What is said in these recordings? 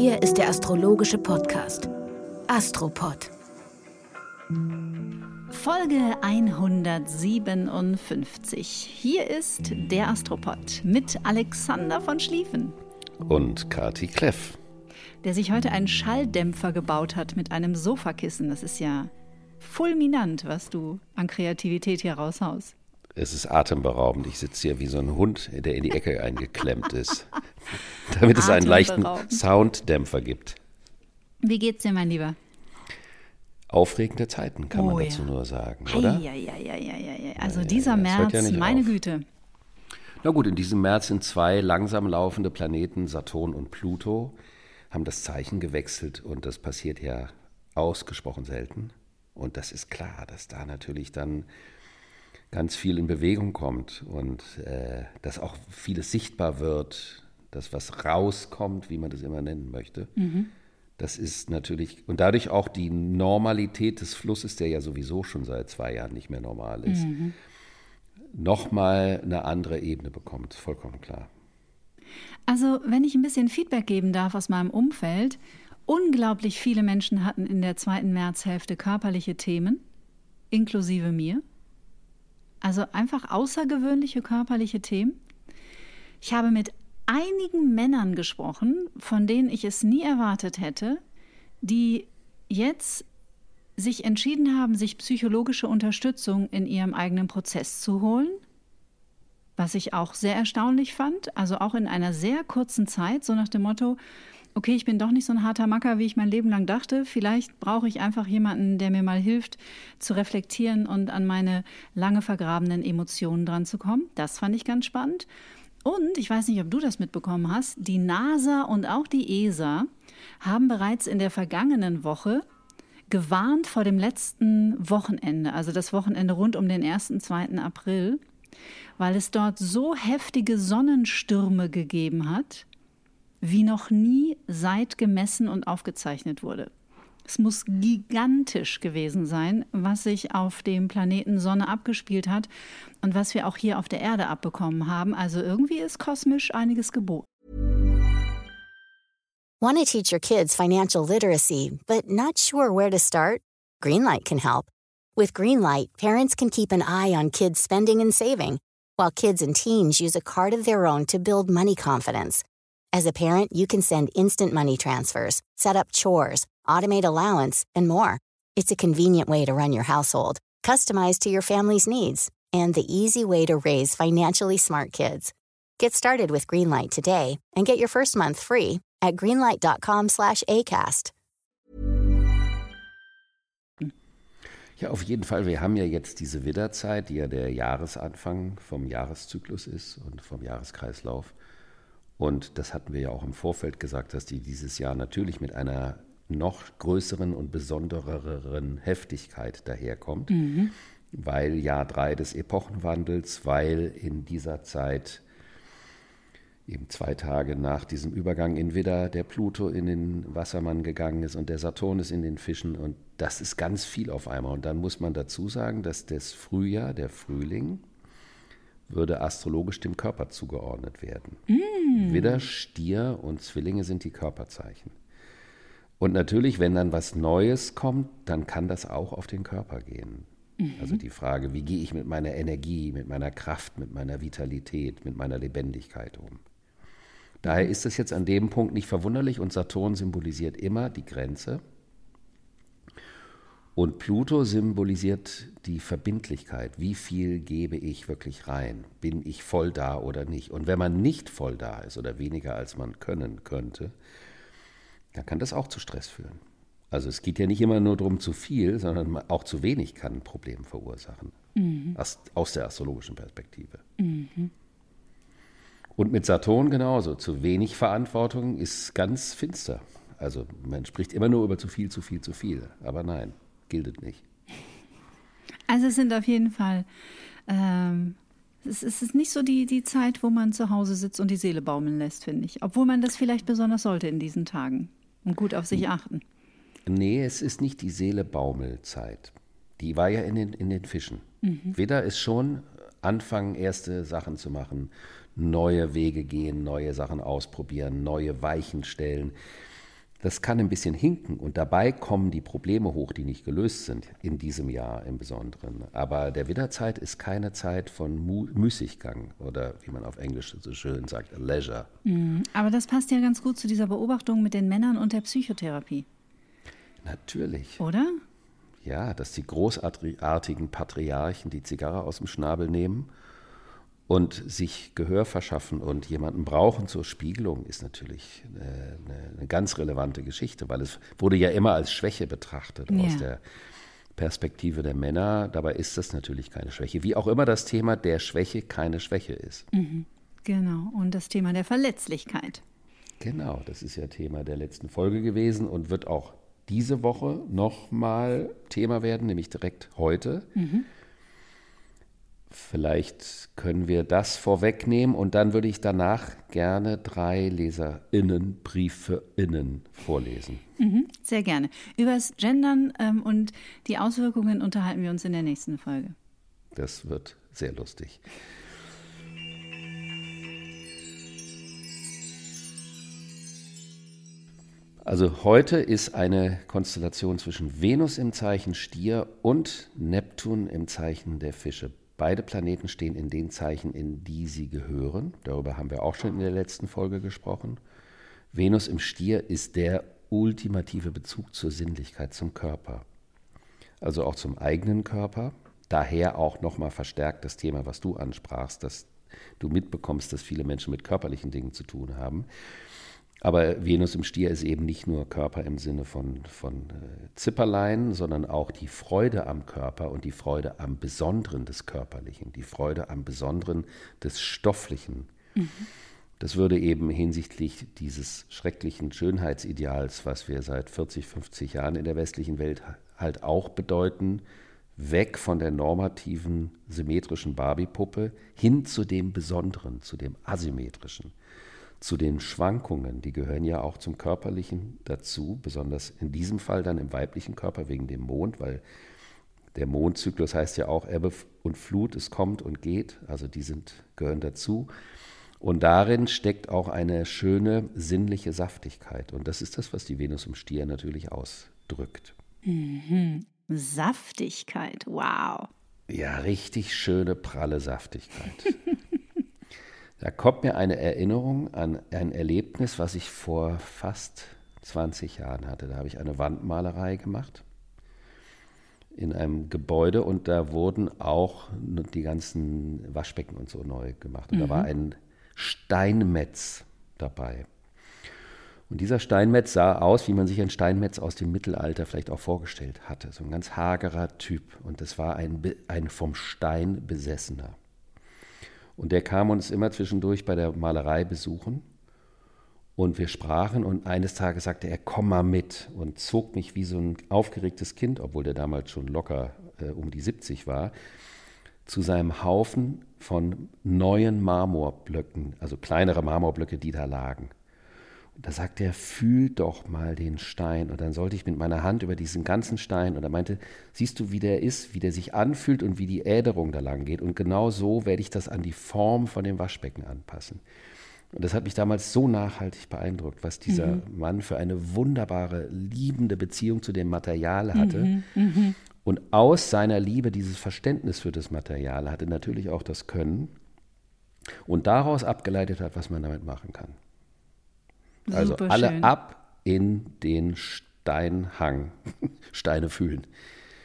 Hier ist der astrologische Podcast Astropod. Folge 157. Hier ist der Astropod mit Alexander von Schlieffen. Und Kati Kleff. Der sich heute einen Schalldämpfer gebaut hat mit einem Sofakissen. Das ist ja fulminant, was du an Kreativität hier raushaust. Es ist atemberaubend. Ich sitze hier wie so ein Hund, der in die Ecke eingeklemmt ist, damit es einen leichten Sounddämpfer gibt. Wie geht's dir, mein Lieber? Aufregende Zeiten, kann oh, man dazu ja. nur sagen, oder? Ja, ja, ja, ja, ja. Also dieser März, ja meine auf. Güte. Na gut, in diesem März sind zwei langsam laufende Planeten, Saturn und Pluto, haben das Zeichen gewechselt und das passiert ja ausgesprochen selten. Und das ist klar, dass da natürlich dann ganz viel in Bewegung kommt und äh, dass auch vieles sichtbar wird, dass was rauskommt, wie man das immer nennen möchte. Mhm. Das ist natürlich, und dadurch auch die Normalität des Flusses, der ja sowieso schon seit zwei Jahren nicht mehr normal ist, mhm. nochmal eine andere Ebene bekommt, vollkommen klar. Also, wenn ich ein bisschen Feedback geben darf aus meinem Umfeld, unglaublich viele Menschen hatten in der zweiten Märzhälfte körperliche Themen, inklusive mir. Also einfach außergewöhnliche körperliche Themen. Ich habe mit einigen Männern gesprochen, von denen ich es nie erwartet hätte, die jetzt sich entschieden haben, sich psychologische Unterstützung in ihrem eigenen Prozess zu holen. Was ich auch sehr erstaunlich fand, also auch in einer sehr kurzen Zeit, so nach dem Motto, okay, ich bin doch nicht so ein harter Macker, wie ich mein Leben lang dachte. Vielleicht brauche ich einfach jemanden, der mir mal hilft, zu reflektieren und an meine lange vergrabenen Emotionen dran zu kommen. Das fand ich ganz spannend. Und ich weiß nicht, ob du das mitbekommen hast, die NASA und auch die ESA haben bereits in der vergangenen Woche gewarnt vor dem letzten Wochenende, also das Wochenende rund um den 1. 2. April, weil es dort so heftige Sonnenstürme gegeben hat, wie noch nie seit gemessen und aufgezeichnet wurde. Es muss gigantisch gewesen sein, was sich auf dem Planeten Sonne abgespielt hat und was wir auch hier auf der Erde abbekommen haben. Also irgendwie ist kosmisch einiges geboten. Want to teach your kids financial literacy, but not sure where to start? Greenlight can help. With Greenlight, parents can keep an eye on kids' spending and saving, while kids and teens use a card of their own to build money confidence. As a parent, you can send instant money transfers, set up chores, automate allowance, and more. It's a convenient way to run your household, customized to your family's needs, and the easy way to raise financially smart kids. Get started with Greenlight today and get your first month free at greenlight.com/acast. Ja, auf jeden Fall. Wir haben ja jetzt diese Widderzeit, die ja der Jahresanfang vom Jahreszyklus ist und vom Jahreskreislauf. Und das hatten wir ja auch im Vorfeld gesagt, dass die dieses Jahr natürlich mit einer noch größeren und besondereren Heftigkeit daherkommt, mhm. weil Jahr drei des Epochenwandels, weil in dieser Zeit eben zwei Tage nach diesem Übergang in Widder der Pluto in den Wassermann gegangen ist und der Saturn ist in den Fischen und das ist ganz viel auf einmal. Und dann muss man dazu sagen, dass das Frühjahr, der Frühling, würde astrologisch dem Körper zugeordnet werden. Mm. Widder, Stier und Zwillinge sind die Körperzeichen. Und natürlich, wenn dann was Neues kommt, dann kann das auch auf den Körper gehen. Mhm. Also die Frage, wie gehe ich mit meiner Energie, mit meiner Kraft, mit meiner Vitalität, mit meiner Lebendigkeit um. Daher ist es jetzt an dem Punkt nicht verwunderlich und Saturn symbolisiert immer die Grenze. Und Pluto symbolisiert die Verbindlichkeit. Wie viel gebe ich wirklich rein? Bin ich voll da oder nicht? Und wenn man nicht voll da ist oder weniger als man können könnte, dann kann das auch zu Stress führen. Also es geht ja nicht immer nur darum zu viel, sondern auch zu wenig kann ein Problem verursachen. Mhm. Aus, aus, der astrologischen Perspektive. Mhm. Und mit Saturn genauso. Zu wenig Verantwortung ist ganz finster. Also man spricht immer nur über zu viel, zu viel, zu viel. Aber nein gilt nicht. Also es sind auf jeden Fall, ähm, es, ist nicht so die, die Zeit, wo man zu Hause sitzt und die Seele baumeln lässt, finde ich. Obwohl man das vielleicht besonders sollte in diesen Tagen und gut auf sich achten. Nee, es ist nicht die Seele Baumelzeit. Die war ja in den, in den Fischen. Mhm. Widder ist schon anfangen, erste Sachen zu machen, neue Wege gehen, neue Sachen ausprobieren, neue Weichen stellen. Das kann ein bisschen hinken und dabei kommen die Probleme hoch, die nicht gelöst sind, in diesem Jahr im Besonderen. Aber der Widderzeit ist keine Zeit von Mu Müßiggang oder wie man auf Englisch so schön sagt, Leisure. Mhm. Aber das passt ja ganz gut zu dieser Beobachtung mit den Männern und der Psychotherapie. Natürlich. Oder? Ja, dass die großartigen Patriarchen die Zigarre aus dem Schnabel nehmen und sich Gehör verschaffen und jemanden brauchen zur Spiegelung ist natürlich eine, eine ganz relevante Geschichte, weil es wurde ja immer als Schwäche betrachtet ja. aus der Perspektive der Männer. Dabei ist das natürlich keine Schwäche. Wie auch immer das Thema der Schwäche keine Schwäche ist. Mhm. Genau. Und das Thema der Verletzlichkeit. Genau, das ist ja Thema der letzten Folge gewesen und wird auch diese Woche nochmal Thema werden, nämlich direkt heute. Mhm. Vielleicht können wir das vorwegnehmen und dann würde ich danach gerne drei LeserInnen, BrieferInnen vorlesen. Mhm, sehr gerne. Über das Gendern ähm, und die Auswirkungen unterhalten wir uns in der nächsten Folge. Das wird sehr lustig. Also heute ist eine Konstellation zwischen Venus im Zeichen Stier und Neptun im Zeichen der Fische. Beide Planeten stehen in den Zeichen, in die sie gehören. Darüber haben wir auch schon in der letzten Folge gesprochen. Venus im Stier ist der ultimative Bezug zur Sinnlichkeit, zum Körper. Also auch zum eigenen Körper. Daher auch nochmal verstärkt das Thema, was du ansprachst, dass du mitbekommst, dass viele Menschen mit körperlichen Dingen zu tun haben. Aber Venus im Stier ist eben nicht nur Körper im Sinne von, von äh, Zipperlein, sondern auch die Freude am Körper und die Freude am Besonderen des Körperlichen, die Freude am Besonderen des Stofflichen. Mhm. Das würde eben hinsichtlich dieses schrecklichen Schönheitsideals, was wir seit 40, 50 Jahren in der westlichen Welt halt auch bedeuten, weg von der normativen, symmetrischen Barbie-Puppe hin zu dem Besonderen, zu dem Asymmetrischen zu den Schwankungen, die gehören ja auch zum Körperlichen dazu, besonders in diesem Fall dann im weiblichen Körper wegen dem Mond, weil der Mondzyklus heißt ja auch Ebbe und Flut, es kommt und geht, also die sind, gehören dazu. Und darin steckt auch eine schöne sinnliche Saftigkeit. Und das ist das, was die Venus im Stier natürlich ausdrückt. Mhm. Saftigkeit, wow. Ja, richtig schöne, pralle Saftigkeit. Da kommt mir eine Erinnerung an ein Erlebnis, was ich vor fast 20 Jahren hatte. Da habe ich eine Wandmalerei gemacht in einem Gebäude und da wurden auch die ganzen Waschbecken und so neu gemacht. Und mhm. da war mhm. ein Steinmetz dabei. Und dieser Steinmetz sah aus, wie man sich ein Steinmetz aus dem Mittelalter vielleicht auch vorgestellt hatte. So ein ganz hagerer Typ. Und das war ein, ein vom Stein besessener. Und der kam uns immer zwischendurch bei der Malerei besuchen. Und wir sprachen und eines Tages sagte er, komm mal mit und zog mich wie so ein aufgeregtes Kind, obwohl der damals schon locker äh, um die 70 war, zu seinem Haufen von neuen Marmorblöcken, also kleinere Marmorblöcke, die da lagen. Da sagte er, fühl doch mal den Stein. Und dann sollte ich mit meiner Hand über diesen ganzen Stein, und er meinte, siehst du, wie der ist, wie der sich anfühlt und wie die Äderung da lang geht. Und genau so werde ich das an die Form von dem Waschbecken anpassen. Und das hat mich damals so nachhaltig beeindruckt, was dieser mhm. Mann für eine wunderbare, liebende Beziehung zu dem Material hatte. Mhm, mh. Und aus seiner Liebe dieses Verständnis für das Material hatte natürlich auch das Können und daraus abgeleitet hat, was man damit machen kann. Also Super alle schön. ab in den Steinhang, Steine fühlen.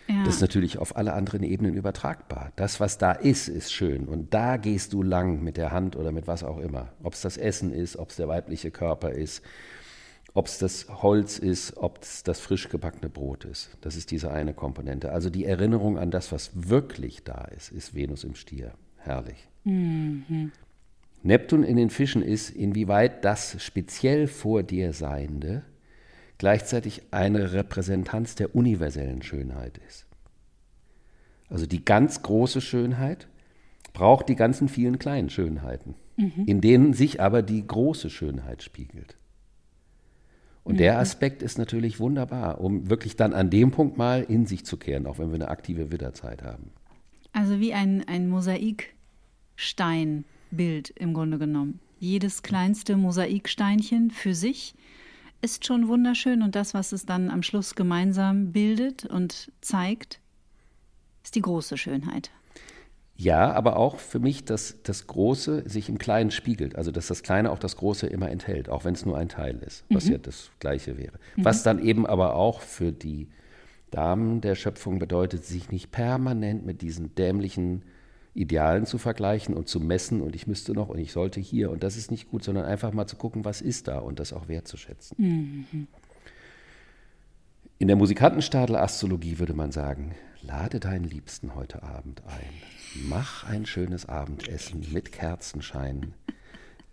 Ja. Das ist natürlich auf alle anderen Ebenen übertragbar. Das, was da ist, ist schön. Und da gehst du lang mit der Hand oder mit was auch immer. Ob es das Essen ist, ob es der weibliche Körper ist, ob es das Holz ist, ob es das frisch gebackene Brot ist. Das ist diese eine Komponente. Also die Erinnerung an das, was wirklich da ist, ist Venus im Stier. Herrlich. Mhm. Neptun in den Fischen ist, inwieweit das speziell vor dir Seiende gleichzeitig eine Repräsentanz der universellen Schönheit ist. Also die ganz große Schönheit braucht die ganzen vielen kleinen Schönheiten, mhm. in denen sich aber die große Schönheit spiegelt. Und mhm. der Aspekt ist natürlich wunderbar, um wirklich dann an dem Punkt mal in sich zu kehren, auch wenn wir eine aktive Widderzeit haben. Also wie ein, ein Mosaikstein Bild im Grunde genommen. Jedes kleinste Mosaiksteinchen für sich ist schon wunderschön und das, was es dann am Schluss gemeinsam bildet und zeigt, ist die große Schönheit. Ja, aber auch für mich, dass das Große sich im Kleinen spiegelt. Also, dass das Kleine auch das Große immer enthält, auch wenn es nur ein Teil ist, was mhm. ja das Gleiche wäre. Mhm. Was dann eben aber auch für die Damen der Schöpfung bedeutet, sich nicht permanent mit diesen dämlichen Idealen zu vergleichen und zu messen und ich müsste noch und ich sollte hier und das ist nicht gut, sondern einfach mal zu gucken, was ist da und das auch wertzuschätzen. Mhm. In der Musikantenstadel Astrologie würde man sagen, lade deinen Liebsten heute Abend ein. Mach ein schönes Abendessen mit Kerzenschein.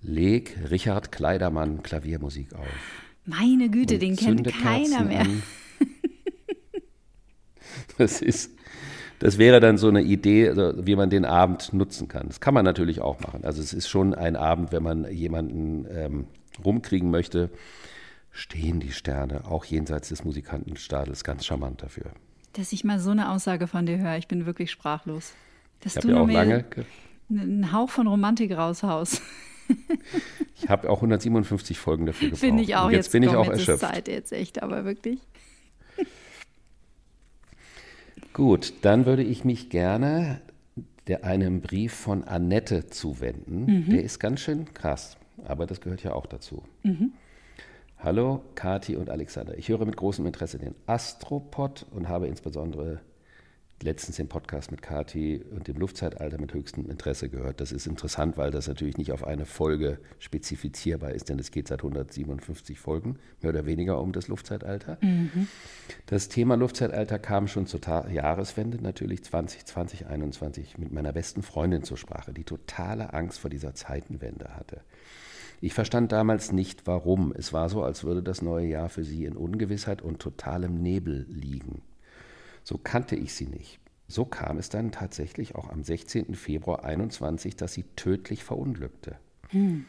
Leg Richard Kleidermann Klaviermusik auf. Meine Güte, den kennt keiner Kerzen mehr. Das ist das wäre dann so eine Idee, also wie man den Abend nutzen kann. Das kann man natürlich auch machen. Also es ist schon ein Abend, wenn man jemanden ähm, rumkriegen möchte, stehen die Sterne auch jenseits des Musikantenstadels ganz charmant dafür. Dass ich mal so eine Aussage von dir höre, ich bin wirklich sprachlos. Dass ich du ja auch lange einen Hauch von Romantik raushaust. ich habe auch 157 Folgen dafür gebraucht. Finde ich auch. Und jetzt, jetzt bin ich auch jetzt erschöpft. Zeit jetzt echt, aber wirklich. Gut, dann würde ich mich gerne der einem Brief von Annette zuwenden. Mhm. Der ist ganz schön krass, aber das gehört ja auch dazu. Mhm. Hallo, Kati und Alexander. Ich höre mit großem Interesse den Astropod und habe insbesondere letztens den Podcast mit Kati und dem Luftzeitalter mit höchstem Interesse gehört. Das ist interessant, weil das natürlich nicht auf eine Folge spezifizierbar ist, denn es geht seit 157 Folgen, mehr oder weniger um das Luftzeitalter. Mhm. Das Thema Luftzeitalter kam schon zur Ta Jahreswende, natürlich 2020, 2021, mit meiner besten Freundin zur Sprache, die totale Angst vor dieser Zeitenwende hatte. Ich verstand damals nicht, warum. Es war so, als würde das neue Jahr für sie in Ungewissheit und totalem Nebel liegen. So kannte ich sie nicht. So kam es dann tatsächlich auch am 16. Februar 21, dass sie tödlich verunglückte. Hm.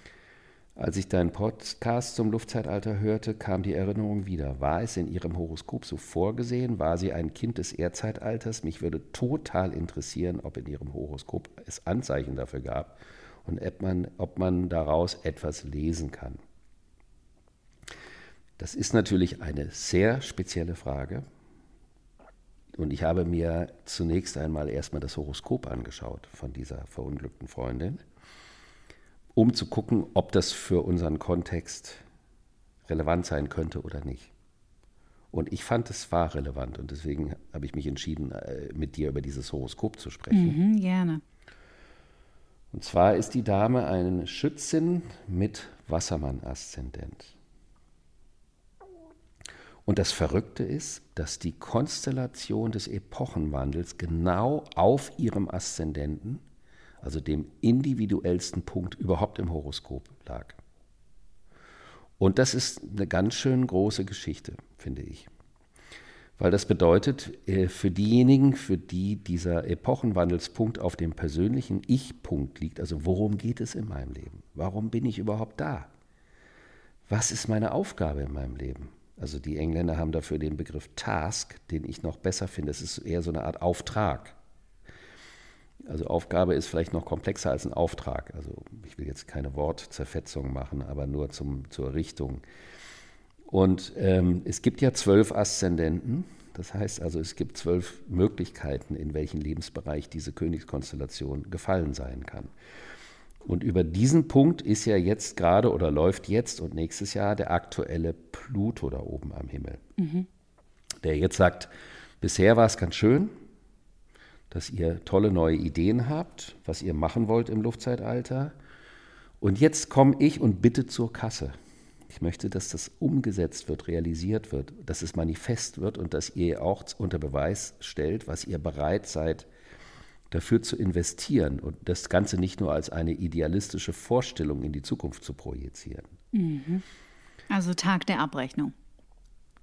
Als ich deinen Podcast zum Luftzeitalter hörte, kam die Erinnerung wieder. War es in ihrem Horoskop so vorgesehen? War sie ein Kind des Erdzeitalters? Mich würde total interessieren, ob in ihrem Horoskop es Anzeichen dafür gab und ob man, ob man daraus etwas lesen kann. Das ist natürlich eine sehr spezielle Frage. Und ich habe mir zunächst einmal erstmal das Horoskop angeschaut von dieser verunglückten Freundin, um zu gucken, ob das für unseren Kontext relevant sein könnte oder nicht. Und ich fand, es war relevant und deswegen habe ich mich entschieden, äh, mit dir über dieses Horoskop zu sprechen. Mhm, gerne. Und zwar ist die Dame eine Schützin mit Wassermann-Aszendent. Und das Verrückte ist, dass die Konstellation des Epochenwandels genau auf ihrem Aszendenten, also dem individuellsten Punkt überhaupt im Horoskop lag. Und das ist eine ganz schön große Geschichte, finde ich. Weil das bedeutet, äh, für diejenigen, für die dieser Epochenwandelspunkt auf dem persönlichen Ich-Punkt liegt, also worum geht es in meinem Leben? Warum bin ich überhaupt da? Was ist meine Aufgabe in meinem Leben? Also die Engländer haben dafür den Begriff Task, den ich noch besser finde. Es ist eher so eine Art Auftrag. Also Aufgabe ist vielleicht noch komplexer als ein Auftrag. Also ich will jetzt keine Wortzerfetzung machen, aber nur zum, zur Richtung. Und ähm, es gibt ja zwölf Aszendenten. Das heißt also, es gibt zwölf Möglichkeiten, in welchen Lebensbereich diese Königskonstellation gefallen sein kann. Und über diesen Punkt ist ja jetzt gerade oder läuft jetzt und nächstes Jahr der aktuelle Pluto da oben am Himmel. Mhm. Der jetzt sagt, bisher war es ganz schön, dass ihr tolle neue Ideen habt, was ihr machen wollt im Luftzeitalter. Und jetzt komme ich und bitte zur Kasse. Ich möchte, dass das umgesetzt wird, realisiert wird, dass es manifest wird und dass ihr auch unter Beweis stellt, was ihr bereit seid dafür zu investieren und das Ganze nicht nur als eine idealistische Vorstellung in die Zukunft zu projizieren. Mhm. Also Tag der Abrechnung.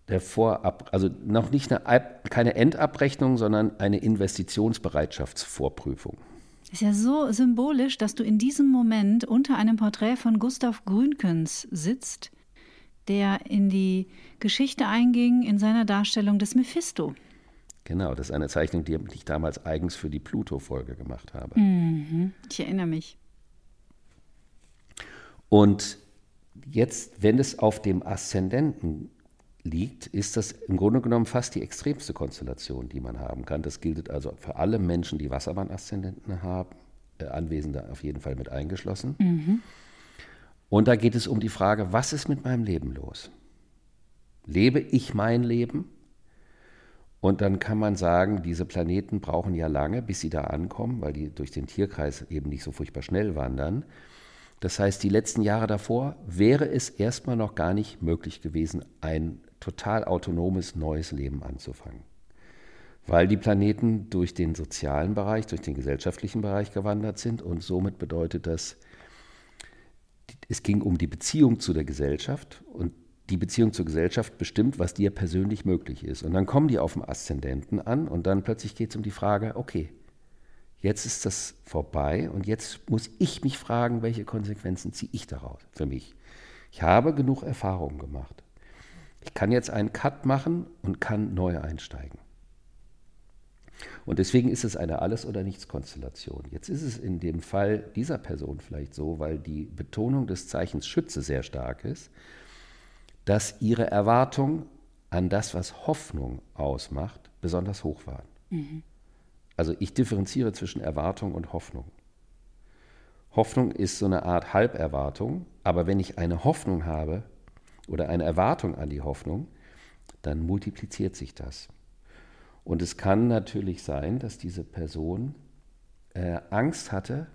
Der Vorab, also noch nicht eine, keine Endabrechnung, sondern eine Investitionsbereitschaftsvorprüfung. Ist ja so symbolisch, dass du in diesem Moment unter einem Porträt von Gustav Grünkens sitzt, der in die Geschichte einging in seiner Darstellung des Mephisto. Genau, das ist eine Zeichnung, die ich damals eigens für die Pluto-Folge gemacht habe. Mhm, ich erinnere mich. Und Jetzt, wenn es auf dem Aszendenten liegt, ist das im Grunde genommen fast die extremste Konstellation, die man haben kann. Das gilt also für alle Menschen, die Wassermann-Aszendenten haben, äh, Anwesende auf jeden Fall mit eingeschlossen. Mhm. Und da geht es um die Frage, was ist mit meinem Leben los? Lebe ich mein Leben? Und dann kann man sagen, diese Planeten brauchen ja lange, bis sie da ankommen, weil die durch den Tierkreis eben nicht so furchtbar schnell wandern. Das heißt, die letzten Jahre davor wäre es erstmal noch gar nicht möglich gewesen, ein total autonomes neues Leben anzufangen. Weil die Planeten durch den sozialen Bereich, durch den gesellschaftlichen Bereich gewandert sind und somit bedeutet das, es ging um die Beziehung zu der Gesellschaft und die Beziehung zur Gesellschaft bestimmt, was dir persönlich möglich ist. Und dann kommen die auf dem Aszendenten an und dann plötzlich geht es um die Frage, okay, jetzt ist das vorbei und jetzt muss ich mich fragen, welche Konsequenzen ziehe ich daraus für mich. Ich habe genug Erfahrungen gemacht. Ich kann jetzt einen Cut machen und kann neu einsteigen. Und deswegen ist es eine Alles- oder Nichts-Konstellation. Jetzt ist es in dem Fall dieser Person vielleicht so, weil die Betonung des Zeichens Schütze sehr stark ist, dass ihre Erwartung an das, was Hoffnung ausmacht, besonders hoch waren. Mhm. Also ich differenziere zwischen Erwartung und Hoffnung. Hoffnung ist so eine Art Halberwartung, aber wenn ich eine Hoffnung habe, oder eine Erwartung an die Hoffnung, dann multipliziert sich das. Und es kann natürlich sein, dass diese Person äh, Angst hatte,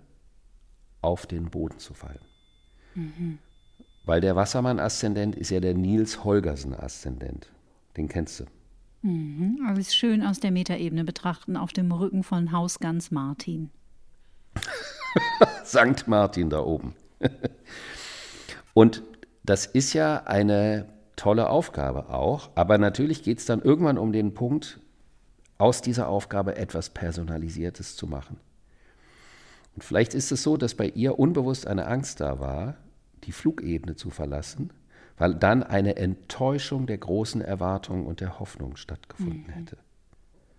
auf den Boden zu fallen. Mhm. Weil der Wassermann-Aszendent ist ja der Nils Holgersen-Aszendent. Den kennst du. Mhm. Aber es ist schön aus der Metaebene betrachten, auf dem Rücken von Hausgans Martin. Sankt Martin da oben. Und das ist ja eine tolle Aufgabe auch, aber natürlich geht es dann irgendwann um den Punkt, aus dieser Aufgabe etwas Personalisiertes zu machen. Und vielleicht ist es so, dass bei ihr unbewusst eine Angst da war, die Flugebene zu verlassen, weil dann eine Enttäuschung der großen Erwartungen und der Hoffnung stattgefunden mhm. hätte.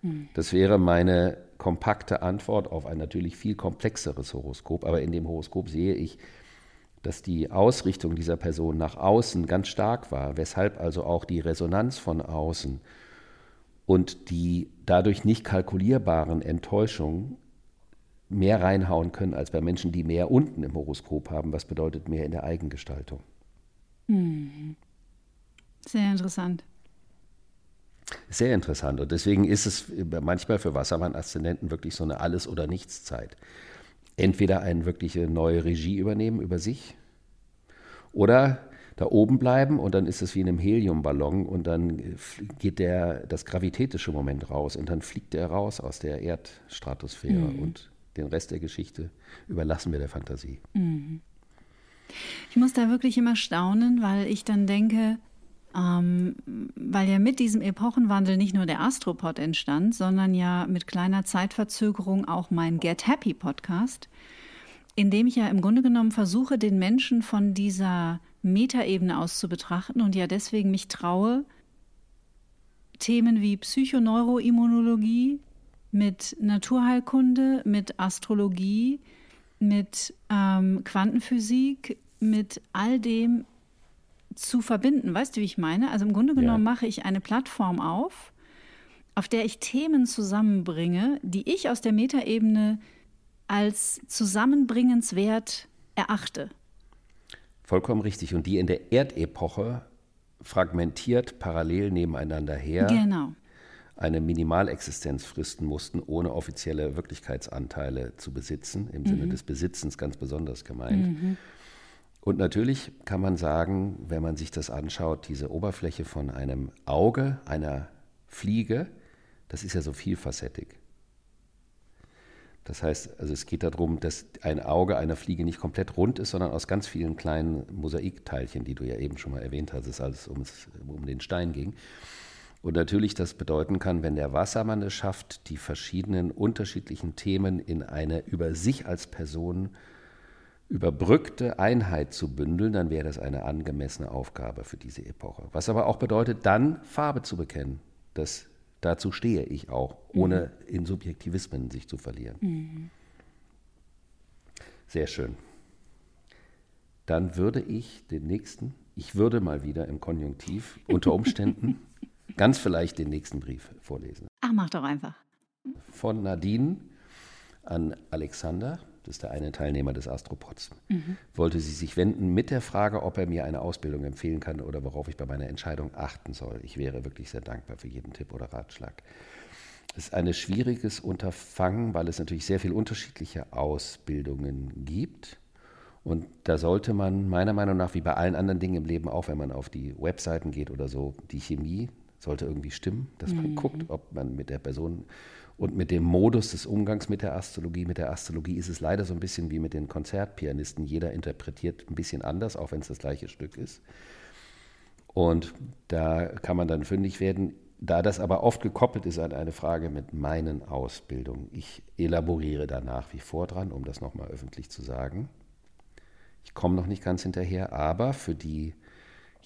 Mhm. Das wäre meine kompakte Antwort auf ein natürlich viel komplexeres Horoskop, aber in dem Horoskop sehe ich, dass die Ausrichtung dieser Person nach außen ganz stark war, weshalb also auch die Resonanz von außen und die dadurch nicht kalkulierbaren Enttäuschungen mehr reinhauen können als bei Menschen, die mehr unten im Horoskop haben, was bedeutet mehr in der Eigengestaltung. Hm. Sehr interessant. Sehr interessant. Und deswegen ist es manchmal für Wassermann-Aszendenten wirklich so eine Alles- oder Nichts-Zeit entweder eine wirkliche neue Regie übernehmen über sich oder da oben bleiben und dann ist es wie in einem Heliumballon und dann geht der, das gravitätische Moment raus und dann fliegt er raus aus der Erdstratosphäre mhm. und den Rest der Geschichte überlassen wir der Fantasie. Mhm. Ich muss da wirklich immer staunen, weil ich dann denke, ähm, weil ja mit diesem Epochenwandel nicht nur der Astropod entstand, sondern ja mit kleiner Zeitverzögerung auch mein Get Happy Podcast, in dem ich ja im Grunde genommen versuche, den Menschen von dieser Metaebene aus zu betrachten und ja deswegen mich traue, Themen wie Psychoneuroimmunologie mit Naturheilkunde, mit Astrologie, mit ähm, Quantenphysik, mit all dem zu verbinden. Weißt du, wie ich meine? Also im Grunde genommen ja. mache ich eine Plattform auf, auf der ich Themen zusammenbringe, die ich aus der Metaebene als zusammenbringenswert erachte. Vollkommen richtig. Und die in der Erdepoche fragmentiert parallel nebeneinander her genau. Eine Minimalexistenz fristen mussten, ohne offizielle Wirklichkeitsanteile zu besitzen, im mhm. Sinne des Besitzens ganz besonders gemeint. Mhm. Und natürlich kann man sagen, wenn man sich das anschaut, diese Oberfläche von einem Auge, einer Fliege, das ist ja so vielfacettig. Das heißt, also es geht darum, dass ein Auge einer Fliege nicht komplett rund ist, sondern aus ganz vielen kleinen Mosaikteilchen, die du ja eben schon mal erwähnt hast, es alles um, um den Stein ging. Und natürlich das bedeuten kann, wenn der Wassermann es schafft, die verschiedenen unterschiedlichen Themen in eine über sich als Person überbrückte Einheit zu bündeln, dann wäre das eine angemessene Aufgabe für diese Epoche. Was aber auch bedeutet, dann Farbe zu bekennen. Das, dazu stehe ich auch, ohne mhm. in Subjektivismen sich zu verlieren. Mhm. Sehr schön. dann würde ich den nächsten, ich würde mal wieder im Konjunktiv unter Umständen ganz vielleicht den nächsten Brief vorlesen. Ach, mach doch einfach. Von Nadine an Alexander, das ist der eine Teilnehmer des Astropods, mhm. wollte sie sich wenden mit der Frage, ob er mir eine Ausbildung empfehlen kann oder worauf ich bei meiner Entscheidung achten soll. Ich wäre wirklich sehr dankbar für jeden Tipp oder Ratschlag. Es ist ein schwieriges Unterfangen, weil es natürlich sehr viele unterschiedliche Ausbildungen gibt. Und da sollte man meiner Meinung nach, wie bei allen anderen Dingen im Leben, auch wenn man auf die Webseiten geht oder so, die Chemie sollte irgendwie stimmen, dass man mhm. guckt, ob man mit der Person und mit dem Modus des Umgangs mit der Astrologie, mit der Astrologie ist es leider so ein bisschen wie mit den Konzertpianisten. Jeder interpretiert ein bisschen anders, auch wenn es das gleiche Stück ist. Und da kann man dann fündig werden. Da das aber oft gekoppelt ist an eine Frage mit meinen Ausbildungen, ich elaboriere da nach wie vor dran, um das nochmal öffentlich zu sagen. Ich komme noch nicht ganz hinterher, aber für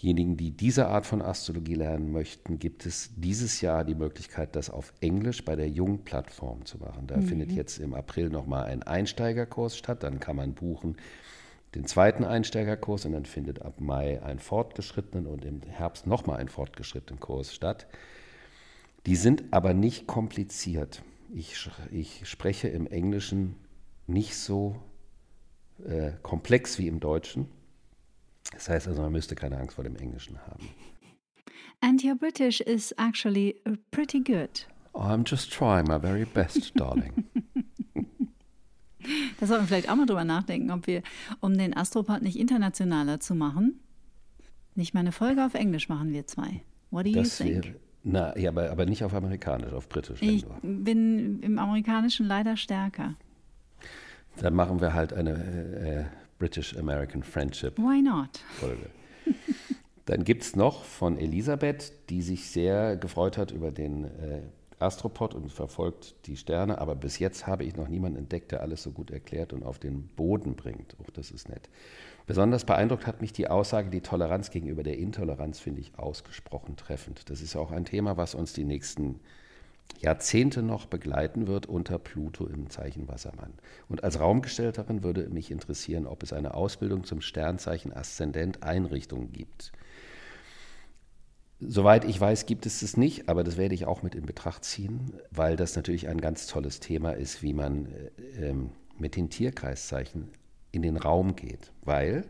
diejenigen, die diese Art von Astrologie lernen möchten, gibt es dieses Jahr die Möglichkeit, das auf Englisch bei der Jung-Plattform zu machen. Da mhm. findet jetzt im April nochmal ein Einsteigerkurs statt, dann kann man buchen den zweiten Einsteigerkurs und dann findet ab Mai ein fortgeschrittenen und im Herbst nochmal ein fortgeschrittenen Kurs statt. Die sind aber nicht kompliziert. Ich, ich spreche im Englischen nicht so äh, komplex wie im Deutschen. Das heißt also, man müsste keine Angst vor dem Englischen haben. And your British is actually uh, pretty good. I'm just trying my very best, darling. Da sollten wir vielleicht auch mal drüber nachdenken, ob wir, um den Astropod nicht internationaler zu machen, nicht mal eine Folge auf Englisch machen, wir zwei. What do das you think? Wäre, na, ja, aber, aber nicht auf Amerikanisch, auf Britisch. Ich bin im Amerikanischen leider stärker. Dann machen wir halt eine äh, British-American Friendship. Why not? Folge. Dann gibt es noch von Elisabeth, die sich sehr gefreut hat über den äh, Astropod und verfolgt die Sterne, aber bis jetzt habe ich noch niemanden entdeckt, der alles so gut erklärt und auf den Boden bringt. Auch das ist nett. Besonders beeindruckt hat mich die Aussage, die Toleranz gegenüber der Intoleranz finde ich ausgesprochen treffend. Das ist auch ein Thema, was uns die nächsten Jahrzehnte noch begleiten wird unter Pluto im Zeichen Wassermann. Und als Raumgestellterin würde mich interessieren, ob es eine Ausbildung zum Sternzeichen Aszendent Einrichtungen gibt. Soweit ich weiß, gibt es es nicht, aber das werde ich auch mit in Betracht ziehen, weil das natürlich ein ganz tolles Thema ist, wie man äh, ähm, mit den Tierkreiszeichen in den Raum geht, weil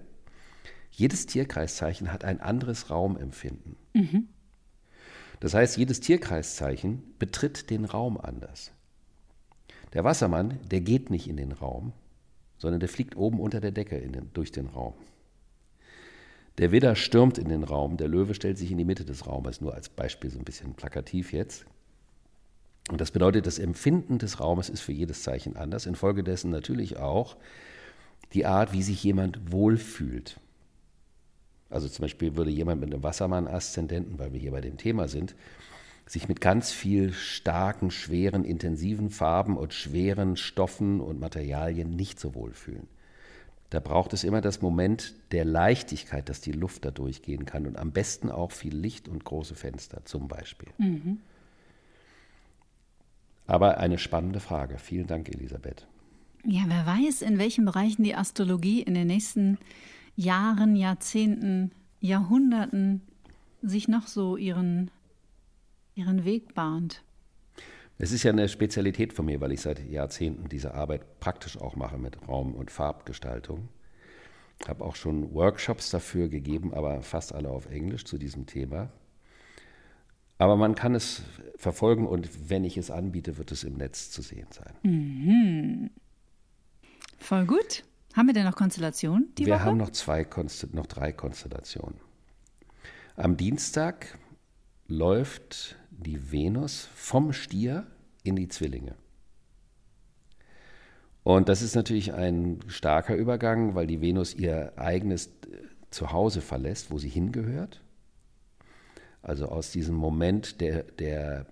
jedes Tierkreiszeichen hat ein anderes Raumempfinden. Mhm. Das heißt, jedes Tierkreiszeichen betritt den Raum anders. Der Wassermann, der geht nicht in den Raum, sondern der fliegt oben unter der Decke den, durch den Raum. Der Widder stürmt in den Raum, der Löwe stellt sich in die Mitte des Raumes, nur als Beispiel so ein bisschen plakativ jetzt. Und das bedeutet, das Empfinden des Raumes ist für jedes Zeichen anders. Infolgedessen natürlich auch die Art, wie sich jemand wohlfühlt. Also zum Beispiel würde jemand mit einem Wassermann-Aszendenten, weil wir hier bei dem Thema sind, sich mit ganz viel starken, schweren, intensiven Farben und schweren Stoffen und Materialien nicht so wohlfühlen. Da braucht es immer das Moment der Leichtigkeit, dass die Luft da durchgehen kann und am besten auch viel Licht und große Fenster zum Beispiel. Mhm. Aber eine spannende Frage. Vielen Dank, Elisabeth. Ja, wer weiß, in welchen Bereichen die Astrologie in den nächsten Jahren, Jahrzehnten, Jahrhunderten sich noch so ihren, ihren Weg bahnt. Es ist ja eine Spezialität von mir, weil ich seit Jahrzehnten diese Arbeit praktisch auch mache mit Raum- und Farbgestaltung. Ich habe auch schon Workshops dafür gegeben, aber fast alle auf Englisch zu diesem Thema. Aber man kann es verfolgen und wenn ich es anbiete, wird es im Netz zu sehen sein. Mhm. Voll gut. Haben wir denn noch Konstellationen? wir Woche? haben noch, zwei, noch drei Konstellationen. Am Dienstag läuft die Venus vom Stier in die Zwillinge. Und das ist natürlich ein starker Übergang, weil die Venus ihr eigenes Zuhause verlässt, wo sie hingehört. Also aus diesem Moment der, der,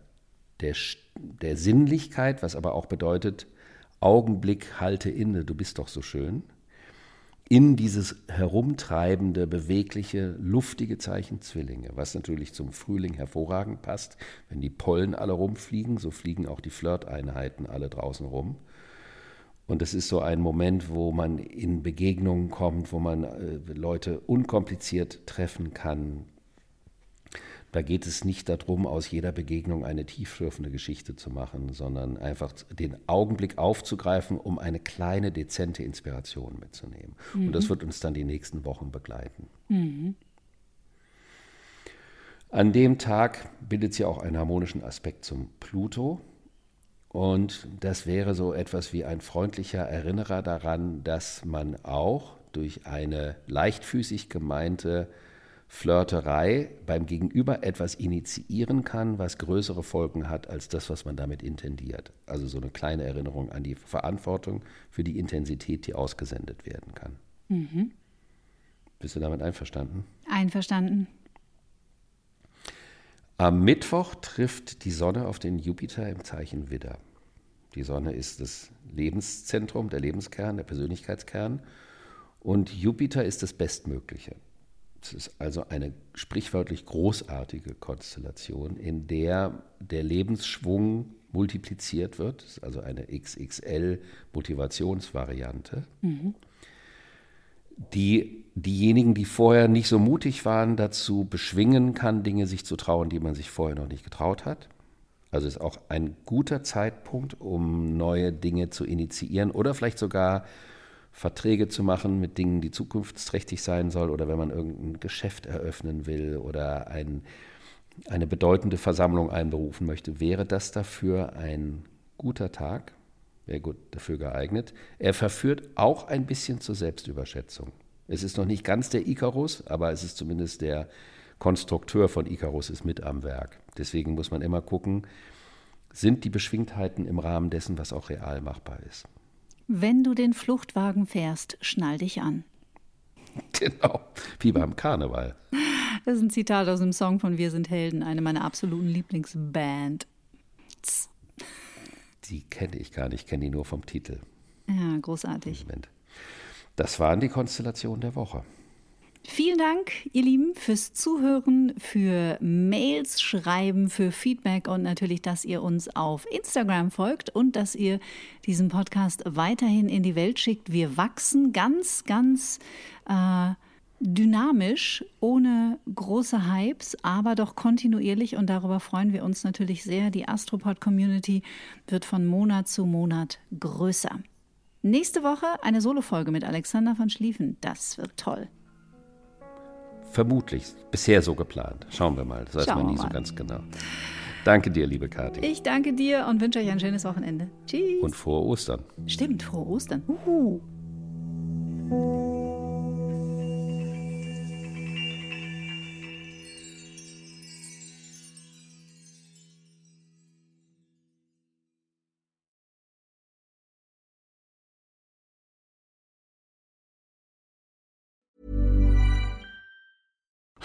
der, der Sinnlichkeit, was aber auch bedeutet, Augenblick, halte inne, du bist doch so schön, in dieses herumtreibende, bewegliche, luftige Zeichen Zwillinge, was natürlich zum Frühling hervorragend passt. Wenn die Pollen alle rumfliegen, so fliegen auch die Flirteinheiten alle draußen rum. Und es ist so ein Moment, wo man in Begegnungen kommt, wo man äh, Leute unkompliziert treffen kann. Da geht es nicht darum, aus jeder Begegnung eine tiefschürfende Geschichte zu machen, sondern einfach den Augenblick aufzugreifen, um eine kleine, dezente Inspiration mitzunehmen. Mhm. Und das wird uns dann die nächsten Wochen begleiten. Mhm. An dem Tag bildet sie auch einen harmonischen Aspekt zum Pluto. Und das wäre so etwas wie ein freundlicher Erinnerer daran, dass man auch durch eine leichtfüßig gemeinte Flirterei beim Gegenüber etwas initiieren kann, was größere Folgen hat als das, was man damit intendiert. Also so eine kleine Erinnerung an die Verantwortung für die Intensität, die ausgesendet werden kann. Mhm. Bist du damit einverstanden? Einverstanden. Am Mittwoch trifft die Sonne auf den Jupiter im Zeichen Widder. Die Sonne ist das Lebenszentrum, der Lebenskern, der Persönlichkeitskern. Und Jupiter ist das Bestmögliche. Es ist also eine sprichwörtlich großartige Konstellation, in der der Lebensschwung multipliziert wird. Das ist also eine XXL-Motivationsvariante. Mhm die diejenigen, die vorher nicht so mutig waren, dazu beschwingen kann, Dinge sich zu trauen, die man sich vorher noch nicht getraut hat. Also ist auch ein guter Zeitpunkt, um neue Dinge zu initiieren oder vielleicht sogar Verträge zu machen mit Dingen, die zukunftsträchtig sein soll oder wenn man irgendein Geschäft eröffnen will oder ein, eine bedeutende Versammlung einberufen möchte, wäre das dafür ein guter Tag wäre gut dafür geeignet. Er verführt auch ein bisschen zur Selbstüberschätzung. Es ist noch nicht ganz der Icarus, aber es ist zumindest der Konstrukteur von Icarus ist mit am Werk. Deswegen muss man immer gucken, sind die Beschwingtheiten im Rahmen dessen, was auch real machbar ist. Wenn du den Fluchtwagen fährst, schnall dich an. Genau, wie beim Karneval. Das ist ein Zitat aus dem Song von Wir sind Helden, eine meiner absoluten Lieblingsband. Die kenne ich gar nicht, kenne die nur vom Titel. Ja, großartig. Das waren die Konstellationen der Woche. Vielen Dank, ihr Lieben, fürs Zuhören, für Mails schreiben, für Feedback und natürlich, dass ihr uns auf Instagram folgt und dass ihr diesen Podcast weiterhin in die Welt schickt. Wir wachsen ganz, ganz äh, dynamisch, ohne große Hypes, aber doch kontinuierlich und darüber freuen wir uns natürlich sehr. Die Astropod-Community wird von Monat zu Monat größer. Nächste Woche eine Solofolge mit Alexander von Schlieffen. Das wird toll. Vermutlich. Bisher so geplant. Schauen wir mal. Das weiß Schauen man nie so ganz genau. Danke dir, liebe Kathi. Ich danke dir und wünsche euch ein schönes Wochenende. Tschüss. Und frohe Ostern. Stimmt, frohe Ostern. Uhu.